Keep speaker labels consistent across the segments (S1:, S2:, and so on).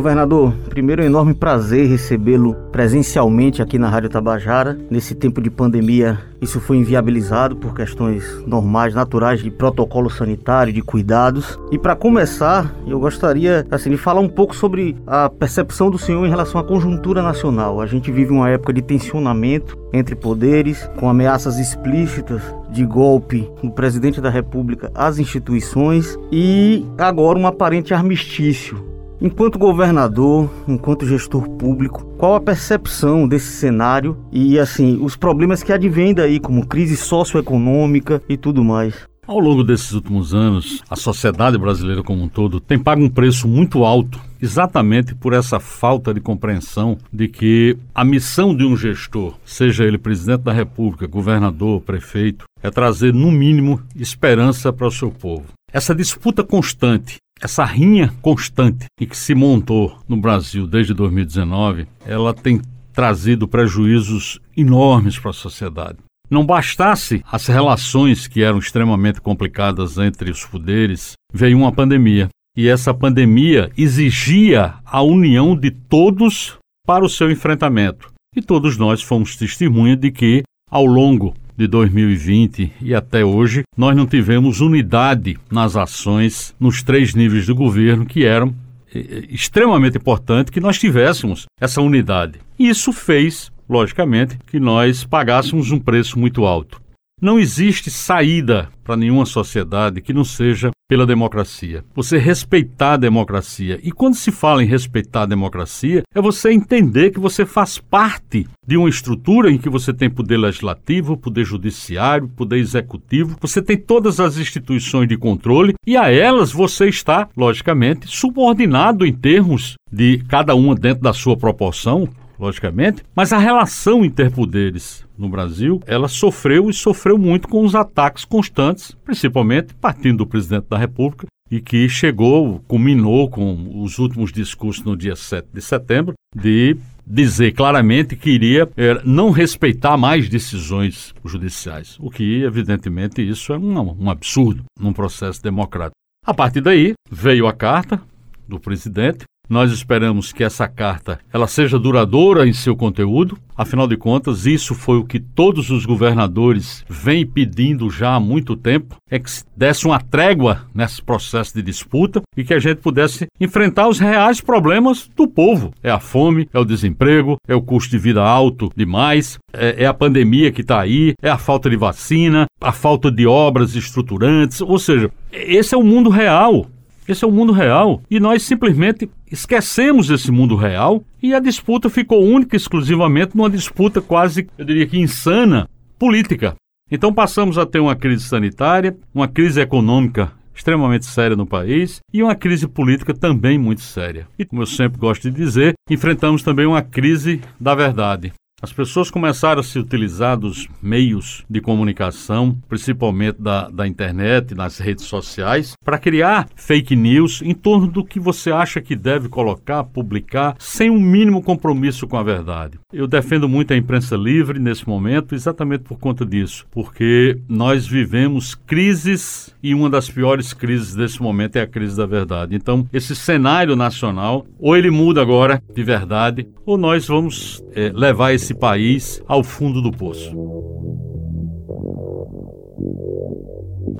S1: Governador, primeiro é um enorme prazer recebê-lo presencialmente aqui na Rádio Tabajara. Nesse tempo de pandemia, isso foi inviabilizado por questões normais, naturais de protocolo sanitário, de cuidados. E para começar, eu gostaria assim, de falar um pouco sobre a percepção do senhor em relação à conjuntura nacional. A gente vive uma época de tensionamento entre poderes, com ameaças explícitas de golpe do presidente da República às instituições e agora um aparente armistício Enquanto governador, enquanto gestor público, qual a percepção desse cenário e assim os problemas que advêm daí, como crise socioeconômica e tudo mais?
S2: Ao longo desses últimos anos, a sociedade brasileira como um todo tem pago um preço muito alto, exatamente por essa falta de compreensão de que a missão de um gestor, seja ele presidente da República, governador, prefeito, é trazer, no mínimo, esperança para o seu povo. Essa disputa constante essa rinha constante que se montou no Brasil desde 2019, ela tem trazido prejuízos enormes para a sociedade. Não bastasse as relações que eram extremamente complicadas entre os poderes, veio uma pandemia. E essa pandemia exigia a união de todos para o seu enfrentamento. E todos nós fomos testemunha de que, ao longo de 2020 e até hoje, nós não tivemos unidade nas ações nos três níveis do governo que eram eh, eh, extremamente importante que nós tivéssemos essa unidade. Isso fez, logicamente, que nós pagássemos um preço muito alto. Não existe saída para nenhuma sociedade que não seja pela democracia. Você respeitar a democracia. E quando se fala em respeitar a democracia, é você entender que você faz parte de uma estrutura em que você tem poder legislativo, poder judiciário, poder executivo, você tem todas as instituições de controle e a elas você está, logicamente, subordinado em termos de cada uma dentro da sua proporção, logicamente, mas a relação interpoderes no Brasil, ela sofreu e sofreu muito com os ataques constantes, principalmente partindo do presidente da República, e que chegou, culminou com os últimos discursos no dia 7 de setembro, de dizer claramente que iria é, não respeitar mais decisões judiciais, o que, evidentemente, isso é um, um absurdo num processo democrático. A partir daí, veio a carta do presidente, nós esperamos que essa carta ela seja duradoura em seu conteúdo. Afinal de contas, isso foi o que todos os governadores vêm pedindo já há muito tempo, é que se desse uma trégua nesse processo de disputa e que a gente pudesse enfrentar os reais problemas do povo. É a fome, é o desemprego, é o custo de vida alto demais, é, é a pandemia que está aí, é a falta de vacina, a falta de obras estruturantes, ou seja, esse é o mundo real. Esse é o mundo real. E nós simplesmente esquecemos esse mundo real e a disputa ficou única e exclusivamente numa disputa quase, eu diria que insana, política. Então passamos a ter uma crise sanitária, uma crise econômica extremamente séria no país e uma crise política também muito séria. E, como eu sempre gosto de dizer, enfrentamos também uma crise da verdade. As pessoas começaram a se utilizar dos meios de comunicação, principalmente da, da internet, nas redes sociais, para criar fake news em torno do que você acha que deve colocar, publicar, sem um mínimo compromisso com a verdade. Eu defendo muito a imprensa livre nesse momento, exatamente por conta disso, porque nós vivemos crises e uma das piores crises desse momento é a crise da verdade. Então, esse cenário nacional, ou ele muda agora de verdade, ou nós vamos é, levar esse país ao fundo do poço.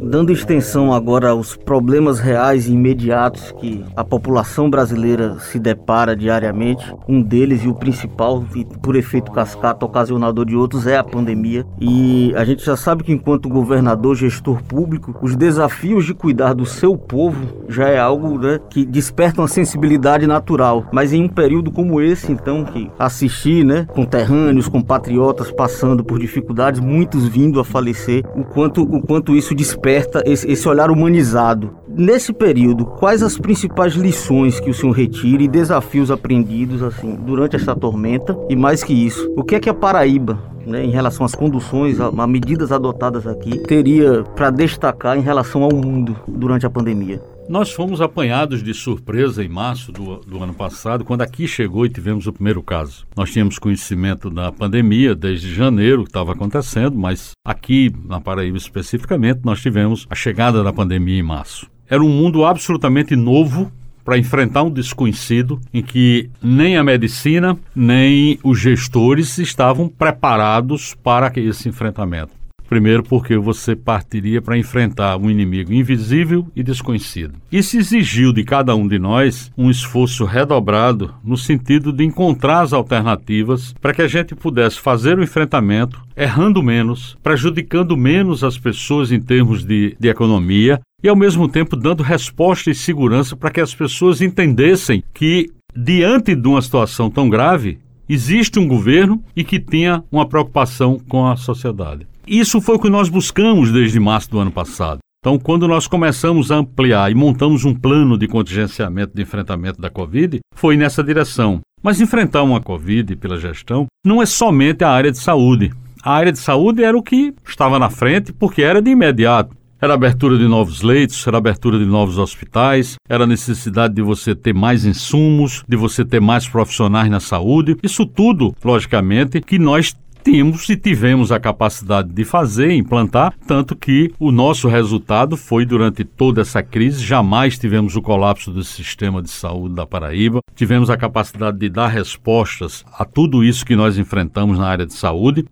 S1: Dando extensão agora aos problemas reais e imediatos que a população brasileira se depara diariamente, um deles e o principal, e por efeito cascata, ocasionador de outros, é a pandemia. E a gente já sabe que, enquanto governador, gestor público, os desafios de cuidar do seu povo já é algo né, que desperta uma sensibilidade natural. Mas em um período como esse, então, que assistir, né, conterrâneos, compatriotas passando por dificuldades, muitos vindo a falecer, o quanto, o quanto isso desperta desperta esse, esse olhar humanizado. Nesse período, quais as principais lições que o senhor retira e desafios aprendidos assim durante essa tormenta? E mais que isso, o que é que a Paraíba né, em relação às conduções, a, a medidas adotadas aqui, teria para destacar em relação ao mundo durante a pandemia?
S2: Nós fomos apanhados de surpresa em março do, do, ano passado, quando aqui chegou e tivemos o primeiro caso. Nós tínhamos conhecimento da pandemia desde janeiro que estava acontecendo, mas aqui na Paraíba especificamente nós tivemos a chegada da pandemia em março. Era um mundo absolutamente novo para enfrentar um desconhecido em que nem a medicina nem os gestores estavam preparados para esse enfrentamento. Primeiro, porque você partiria para enfrentar um inimigo invisível e desconhecido. Isso exigiu de cada um de nós um esforço redobrado no sentido de encontrar as alternativas para que a gente pudesse fazer o enfrentamento errando menos, prejudicando menos as pessoas em termos de, de economia e, ao mesmo tempo, dando resposta e segurança para que as pessoas entendessem que, diante de uma situação tão grave, existe um governo e que tenha uma preocupação com a sociedade. Isso foi o que nós buscamos desde março do ano passado. Então, quando nós começamos a ampliar e montamos um plano de contingenciamento de enfrentamento da Covid, foi nessa direção. Mas enfrentar uma Covid pela gestão não é somente a área de saúde. A área de saúde era o que estava na frente porque era de imediato. Era abertura de novos leitos, era abertura de novos hospitais, era necessidade de você ter mais insumos, de você ter mais profissionais na saúde. Isso tudo, logicamente, que nós temos e tivemos a capacidade de fazer, implantar, tanto que o nosso resultado foi durante toda essa crise, jamais tivemos o colapso do sistema de saúde da Paraíba, tivemos a capacidade de dar respostas a tudo isso que nós enfrentamos na área de saúde.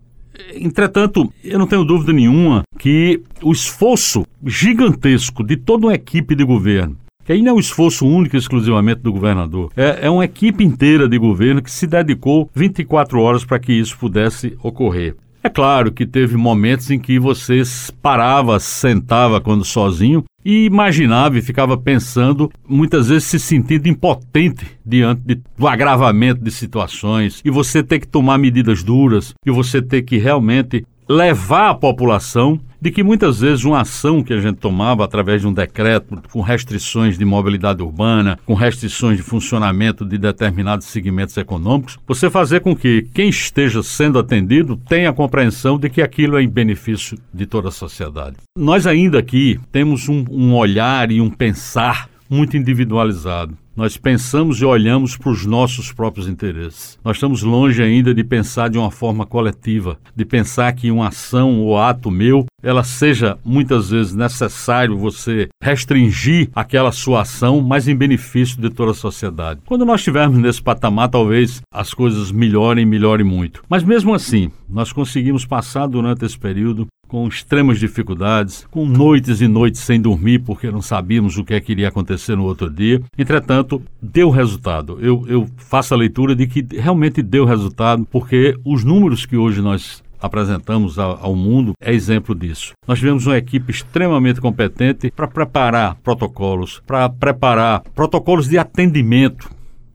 S2: Entretanto, eu não tenho dúvida nenhuma que o esforço gigantesco de toda uma equipe de governo que aí não é um esforço único e exclusivamente do governador. É, é uma equipe inteira de governo que se dedicou 24 horas para que isso pudesse ocorrer. É claro que teve momentos em que você parava, sentava quando sozinho e imaginava e ficava pensando, muitas vezes se sentindo impotente diante de, do agravamento de situações e você ter que tomar medidas duras e você ter que realmente levar a população de que muitas vezes uma ação que a gente tomava através de um decreto com restrições de mobilidade urbana, com restrições de funcionamento de determinados segmentos econômicos, você fazer com que quem esteja sendo atendido tenha a compreensão de que aquilo é em benefício de toda a sociedade. Nós ainda aqui temos um, um olhar e um pensar muito individualizado. Nós pensamos e olhamos para os nossos próprios interesses. Nós estamos longe ainda de pensar de uma forma coletiva, de pensar que uma ação ou ato meu, ela seja muitas vezes necessário você restringir aquela sua ação, mas em benefício de toda a sociedade. Quando nós estivermos nesse patamar, talvez as coisas melhorem, melhorem muito. Mas mesmo assim, nós conseguimos passar durante esse período com extremas dificuldades, com noites e noites sem dormir porque não sabíamos o que, é que iria acontecer no outro dia. Entretanto, deu resultado. Eu, eu faço a leitura de que realmente deu resultado, porque os números que hoje nós apresentamos ao, mundo é exemplo disso. Nós tivemos uma equipe extremamente competente para preparar protocolos, para preparar protocolos de atendimento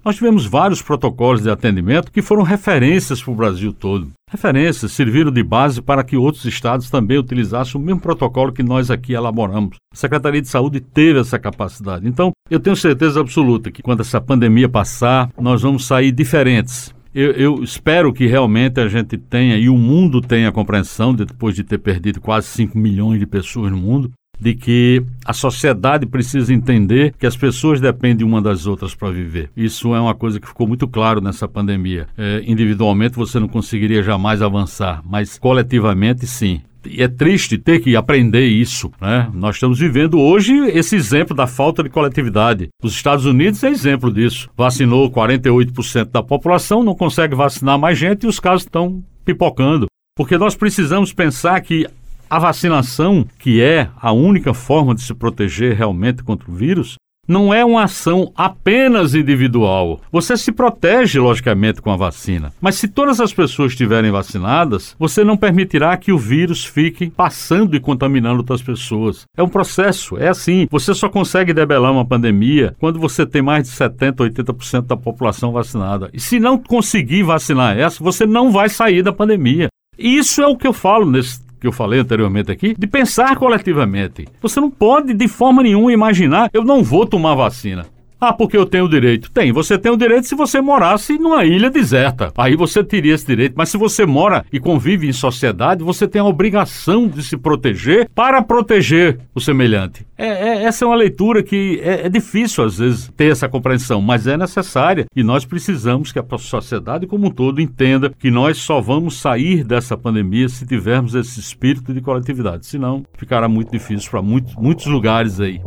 S2: nós tivemos vários protocolos de atendimento que foram referências para o Brasil todo. Referências serviram de base para que outros estados também utilizassem o mesmo protocolo que nós aqui elaboramos. A Secretaria de Saúde teve essa capacidade. Então, eu tenho certeza absoluta que quando essa pandemia passar, nós vamos sair diferentes. Eu, eu, espero que realmente a gente tenha e o mundo tenha compreensão, de, depois de ter perdido quase 5 milhões de pessoas no mundo, de que a sociedade precisa entender que as pessoas dependem uma das outras para viver. Isso é uma coisa que ficou muito claro nessa pandemia. É, individualmente você não conseguiria jamais avançar, mas coletivamente sim. E é triste ter que aprender isso. Né? Nós estamos vivendo hoje esse exemplo da falta de coletividade. Os Estados Unidos é exemplo disso. Vacinou 48% da população, não consegue vacinar mais gente e os casos estão pipocando. Porque nós precisamos pensar que a vacinação, que é a única forma de se proteger realmente contra o vírus, não é uma ação apenas individual. Você se protege, logicamente, com a vacina. Mas se todas as pessoas estiverem vacinadas, você não permitirá que o vírus fique passando e contaminando outras pessoas. É um processo, é assim. Você só consegue debelar uma pandemia quando você tem mais de 70%, 80% da população vacinada. E se não conseguir vacinar essa, você não vai sair da pandemia. E isso é o que eu falo nesse que eu falei anteriormente aqui, de pensar coletivamente. Você não pode de forma nenhuma imaginar, eu não vou tomar vacina. Ah, porque eu tenho direito. Tem, você tem o direito se você morasse numa ilha deserta. Aí você teria esse direito. Mas se você mora e convive em sociedade, você tem a obrigação de se proteger para proteger o semelhante. É, é essa é uma leitura que é, é difícil, às vezes, ter essa compreensão, mas é necessária. E nós precisamos que a sociedade como um todo entenda que nós só vamos sair dessa pandemia se tivermos esse espírito de coletividade. Senão, ficará muito difícil para muitos, muitos lugares aí.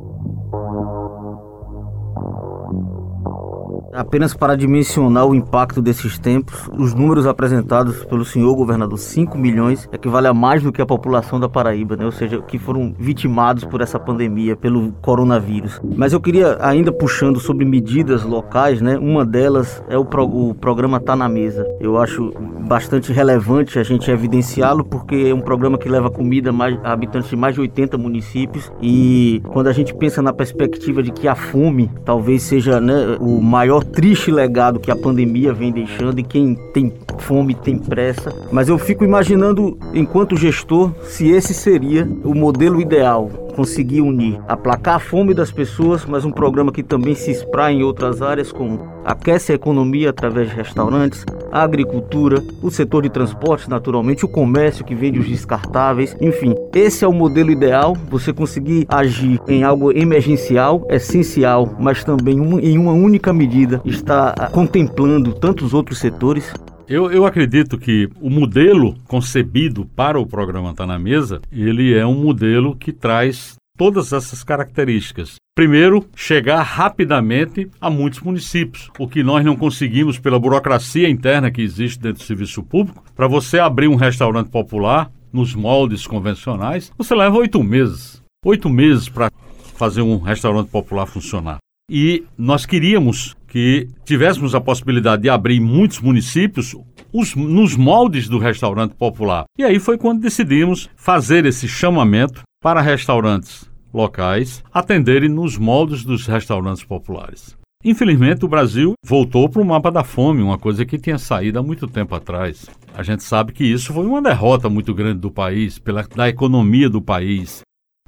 S1: Apenas para dimensionar o impacto desses tempos, os números apresentados pelo senhor governador, 5 milhões, equivale a mais do que a população da Paraíba, né? ou seja, que foram vitimados por essa pandemia, pelo coronavírus. Mas eu queria, ainda puxando sobre medidas locais, né? uma delas é o, pro, o programa Tá na Mesa. Eu acho bastante relevante a gente evidenciá-lo, porque é um programa que leva comida a habitantes de mais de 80 municípios e quando a gente pensa na perspectiva de que a fome talvez seja né, o maior triste legado que a pandemia vem deixando e quem tem fome tem pressa. Mas eu fico imaginando, enquanto gestor, se esse seria o modelo ideal conseguir unir, aplacar a fome das pessoas, mas um programa que também se espraia em outras áreas, como aquece a economia através de restaurantes, a agricultura, o setor de transportes, naturalmente, o comércio que vende os descartáveis, enfim. Esse é o modelo ideal, você conseguir agir em algo emergencial, essencial, mas também em uma única medida, está contemplando tantos outros setores.
S2: Eu, eu acredito que o modelo concebido para o programa Está na Mesa, ele é um modelo que traz todas essas características. Primeiro, chegar rapidamente a muitos municípios, o que nós não conseguimos pela burocracia interna que existe dentro do serviço público. Para você abrir um restaurante popular nos moldes convencionais, você leva oito meses. Oito meses para fazer um restaurante popular funcionar. E nós queríamos que tivéssemos a possibilidade de abrir muitos municípios os, nos moldes do restaurante popular. E aí foi quando decidimos fazer esse chamamento para restaurantes locais atenderem nos moldes dos restaurantes populares. Infelizmente, o Brasil voltou para o mapa da fome, uma coisa que tinha saído há muito tempo atrás. A gente sabe que isso foi uma derrota muito grande do país, pela, da economia do país.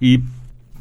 S2: E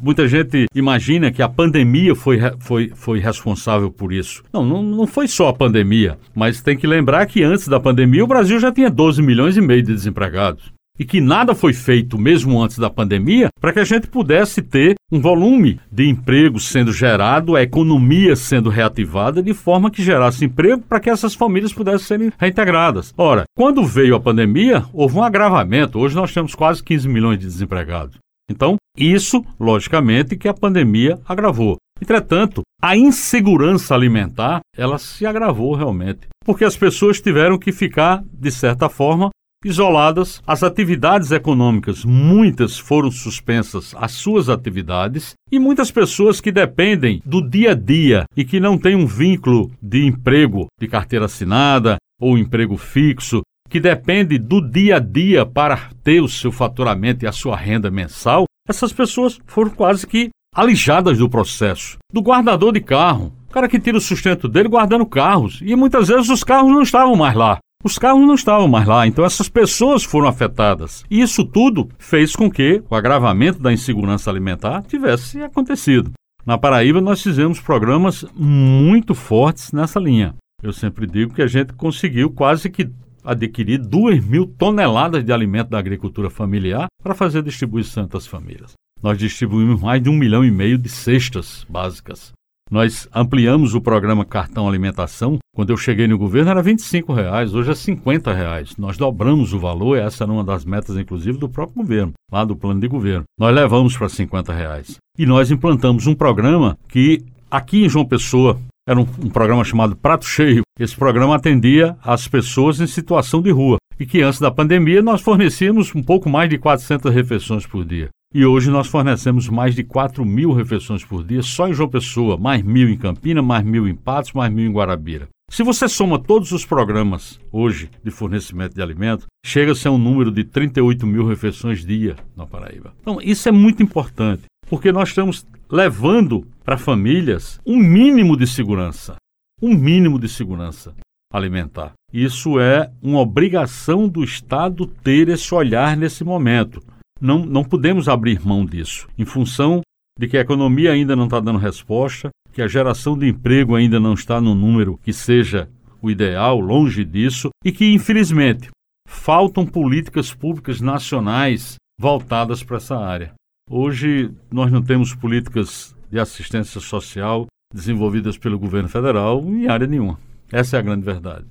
S2: Muita gente imagina que a pandemia foi, foi, foi responsável por isso. Não, não, não foi só a pandemia, mas tem que lembrar que antes da pandemia o Brasil já tinha 12 milhões e meio de desempregados. E que nada foi feito, mesmo antes da pandemia, para que a gente pudesse ter um volume de empregos sendo gerado, a economia sendo reativada, de forma que gerasse emprego para que essas famílias pudessem serem reintegradas. Ora, quando veio a pandemia, houve um agravamento. Hoje nós temos quase 15 milhões de desempregados. Então, isso, logicamente, que a pandemia agravou. Entretanto, a insegurança alimentar, ela se agravou realmente, porque as pessoas tiveram que ficar, de certa forma, isoladas, as atividades econômicas, muitas foram suspensas as suas atividades e muitas pessoas que dependem do dia a dia e que não têm um vínculo de emprego, de carteira assinada ou emprego fixo, que depende do dia a dia para ter o seu faturamento e a sua renda mensal, essas pessoas foram quase que alijadas do processo. Do guardador de carro, o cara que tira o sustento dele guardando carros, e muitas vezes os carros não estavam mais lá. Os carros não estavam mais lá, então essas pessoas foram afetadas. E isso tudo fez com que o agravamento da insegurança alimentar tivesse acontecido. Na Paraíba, nós fizemos programas muito fortes nessa linha. Eu sempre digo que a gente conseguiu quase que adquirir 2 mil toneladas de alimento da agricultura familiar para fazer distribuição entre as famílias. Nós distribuímos mais de um milhão e meio de cestas básicas. Nós ampliamos o programa Cartão Alimentação. Quando eu cheguei no governo era 25 reais, hoje é 50 reais. Nós dobramos o valor, essa era uma das metas, inclusive, do próprio governo, lá do plano de governo. Nós levamos para 50 reais. E nós implantamos um programa que, aqui em João Pessoa, era um, um programa chamado Prato Cheio. Esse programa atendia as pessoas em situação de rua e que antes da pandemia nós fornecíamos um pouco mais de 400 refeições por dia. E hoje nós fornecemos mais de 4 mil refeições por dia só em João Pessoa, mais mil em Campina, mais mil em Patos, mais mil em Guarabira. Se você soma todos os programas hoje de fornecimento de alimento, chega-se a um número de 38 mil refeições dia na Paraíba. Então, isso é muito importante, porque nós estamos levando para famílias um mínimo de segurança, um mínimo de segurança alimentar. Isso é uma obrigação do Estado ter esse olhar nesse momento. Não, não podemos abrir mão disso, em função de que a economia ainda não está dando resposta, que a geração de emprego ainda não está no número que seja o ideal, longe disso, e que, infelizmente, faltam políticas públicas nacionais voltadas para essa área. Hoje, nós não temos políticas de assistência social desenvolvidas pelo governo federal em área nenhuma. Essa é a grande verdade.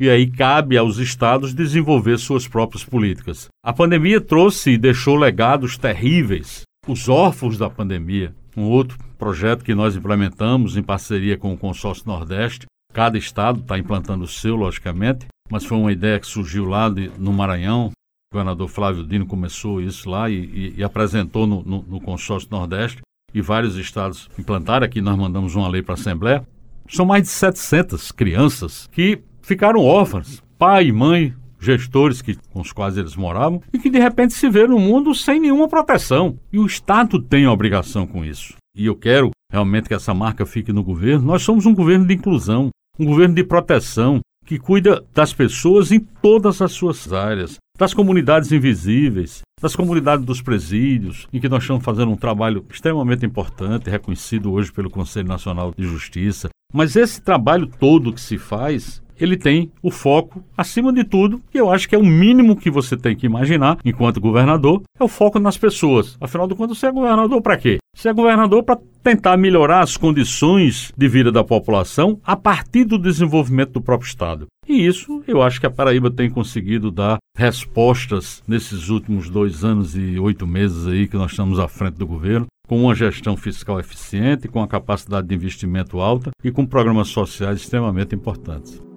S2: E aí cabe aos estados desenvolver suas próprias políticas. A pandemia trouxe e deixou legados terríveis. Os órfãos da pandemia, um outro projeto que nós implementamos em parceria com o Consórcio Nordeste, Cada estado está implantando o seu, logicamente, mas foi uma ideia que surgiu lá de, no Maranhão. O governador Flávio Dino começou isso lá e, e, e apresentou no, no, no consórcio Nordeste e vários estados implantaram. Aqui nós mandamos uma lei para a Assembleia. São mais de 700 crianças que ficaram órfãs, pai e mãe, gestores que, com os quais eles moravam, e que de repente se vê no mundo sem nenhuma proteção. E o Estado tem a obrigação com isso. E eu quero realmente que essa marca fique no governo. Nós somos um governo de inclusão, um governo de proteção, que cuida das pessoas em todas as suas áreas, das comunidades invisíveis, das comunidades dos presídios, em que nós estamos fazendo um trabalho extremamente importante, reconhecido hoje pelo Conselho Nacional de Justiça. Mas esse trabalho todo que se faz, ele tem o foco, acima de tudo, que eu acho que é o mínimo que você tem que imaginar enquanto governador, é o foco nas pessoas. Afinal de contas, você é governador para quê? Você é governador para tentar melhorar as condições de vida da população a partir do desenvolvimento do próprio Estado. E isso eu acho que a Paraíba tem conseguido dar respostas nesses últimos dois anos e oito meses aí que nós estamos à frente do governo, com uma gestão fiscal eficiente, com a capacidade de investimento alta e com programas sociais extremamente importantes.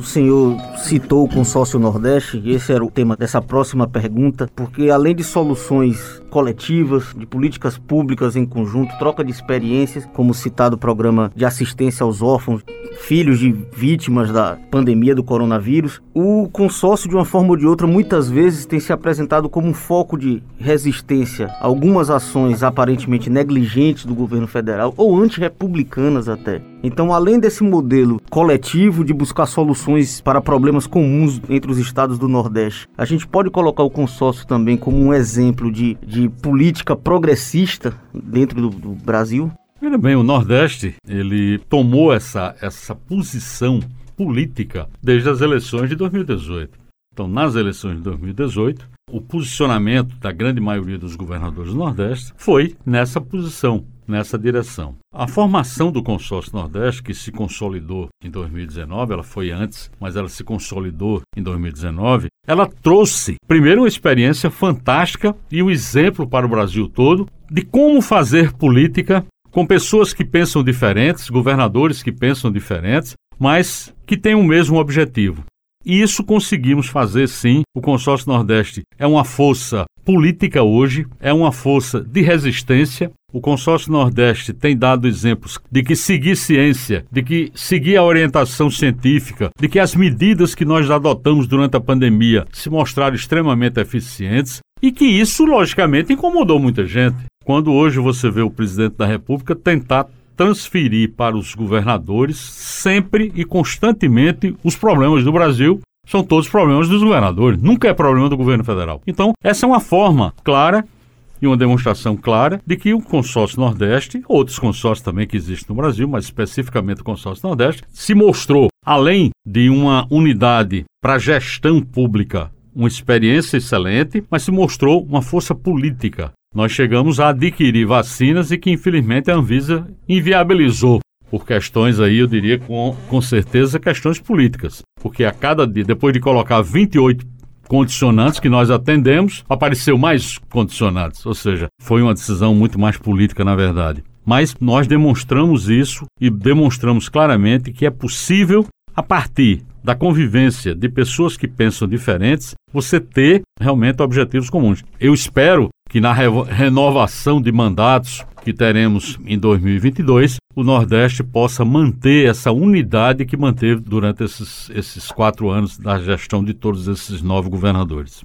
S1: O senhor citou o consórcio Nordeste, e esse era o tema dessa próxima pergunta, porque além de soluções coletivas, de políticas públicas em conjunto, troca de experiências, como citado o programa de assistência aos órfãos, filhos de vítimas da pandemia do coronavírus, o consórcio, de uma forma ou de outra, muitas vezes tem se apresentado como um foco de resistência a algumas ações aparentemente negligentes do governo federal ou antirrepublicanas até. Então, além desse modelo coletivo de buscar soluções para problemas comuns entre os estados do Nordeste, a gente pode colocar o consórcio também como um exemplo de, de política progressista dentro do, do Brasil?
S2: Veja bem, o Nordeste, ele tomou essa, essa posição política desde as eleições de 2018. Então, nas eleições de 2018, o posicionamento da grande maioria dos governadores do Nordeste foi nessa posição nessa direção. A formação do consórcio Nordeste, que se consolidou em 2019, ela foi antes, mas ela se consolidou em 2019, ela trouxe, primeiro, uma experiência fantástica e um exemplo para o Brasil todo de como fazer política com pessoas que pensam diferentes, governadores que pensam diferentes, mas que têm o mesmo objetivo. E isso conseguimos fazer sim. O Consórcio Nordeste é uma força política hoje, é uma força de resistência. O Consórcio Nordeste tem dado exemplos de que seguir ciência, de que seguir a orientação científica, de que as medidas que nós adotamos durante a pandemia se mostraram extremamente eficientes e que isso, logicamente, incomodou muita gente. Quando hoje você vê o presidente da República tentar transferir para os governadores sempre e constantemente os problemas do Brasil são todos problemas dos governadores, nunca é problema do governo federal. Então, essa é uma forma clara e uma demonstração clara de que o consórcio Nordeste, outros consórcios também que existem no Brasil, mas especificamente o consórcio Nordeste, se mostrou, além de uma unidade para gestão pública, uma experiência excelente, mas se mostrou uma força política. Nós chegamos a adquirir vacinas e que, infelizmente, a Anvisa inviabilizou por questões aí, eu diria com, com certeza, questões políticas. Porque a cada dia, depois de colocar 28 condicionantes que nós atendemos, apareceu mais condicionantes. Ou seja, foi uma decisão muito mais política, na verdade. Mas nós demonstramos isso e demonstramos claramente que é possível, a partir da convivência de pessoas que pensam diferentes, você ter realmente objetivos comuns. Eu espero que na renovação de mandatos que teremos em 2022, o Nordeste possa manter essa unidade que manteve durante esses, esses quatro anos da gestão de todos esses nove governadores.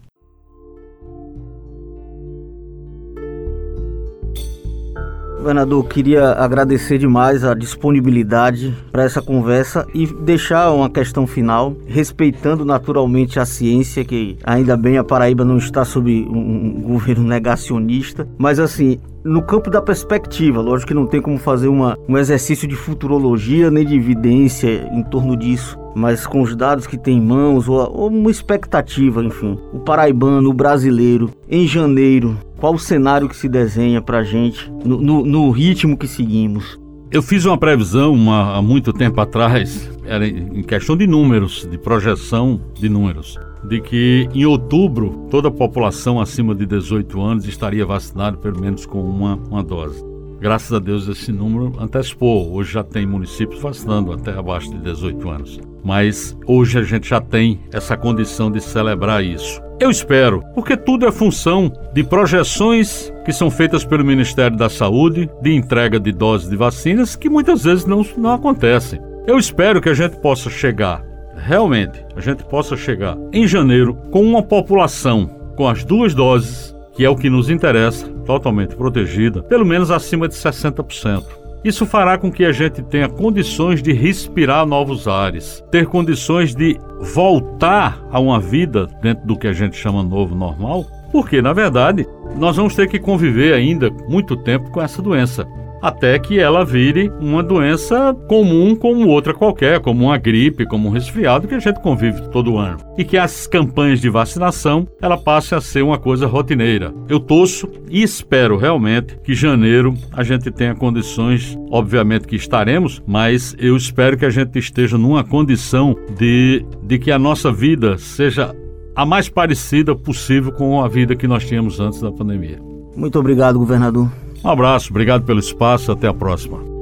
S1: Governador, queria agradecer demais a disponibilidade para essa conversa e deixar uma questão final, respeitando naturalmente a ciência, que ainda bem a Paraíba não está sob um governo negacionista, mas assim, no campo da perspectiva, lógico que não tem como fazer uma, um exercício de futurologia nem de evidência em torno disso, mas com os dados que tem em mãos, ou, ou uma expectativa, enfim. O paraibano, o brasileiro, em janeiro, qual o cenário que se desenha para a gente no, no, no, ritmo que seguimos?
S2: Eu fiz uma previsão uma, há muito tempo atrás, era em questão de números, de projeção de números de que em outubro toda a população acima de 18 anos estaria vacinada pelo menos com uma, uma dose. graças a Deus esse número antecipou. Hoje já tem municípios vacinando até abaixo de 18 anos. Mas hoje a gente já tem essa condição de celebrar isso. Eu espero, porque tudo é função de projeções que são feitas pelo Ministério da Saúde, de entrega de doses de vacinas, que muitas vezes não, não acontecem. Eu espero que a gente possa chegar, realmente, a gente possa chegar em janeiro com uma população com as duas doses, que é o que nos interessa, totalmente protegida, pelo menos acima de 60%. Isso fará com que a gente tenha condições de respirar novos ares, ter condições de voltar a uma vida dentro do que a gente chama novo normal, porque, na verdade, nós vamos ter que conviver ainda muito tempo com essa doença até que ela vire uma doença comum como outra qualquer, como uma gripe, como um resfriado que a gente convive todo ano. E que as campanhas de vacinação ela passe a ser uma coisa rotineira. Eu torço e espero realmente que janeiro a gente tenha condições, obviamente que estaremos, mas eu espero que a gente esteja numa condição de, de que a nossa vida seja a mais parecida possível com a vida que nós tínhamos antes da pandemia.
S1: Muito obrigado, governador.
S2: Um abraço, obrigado pelo espaço, até a próxima.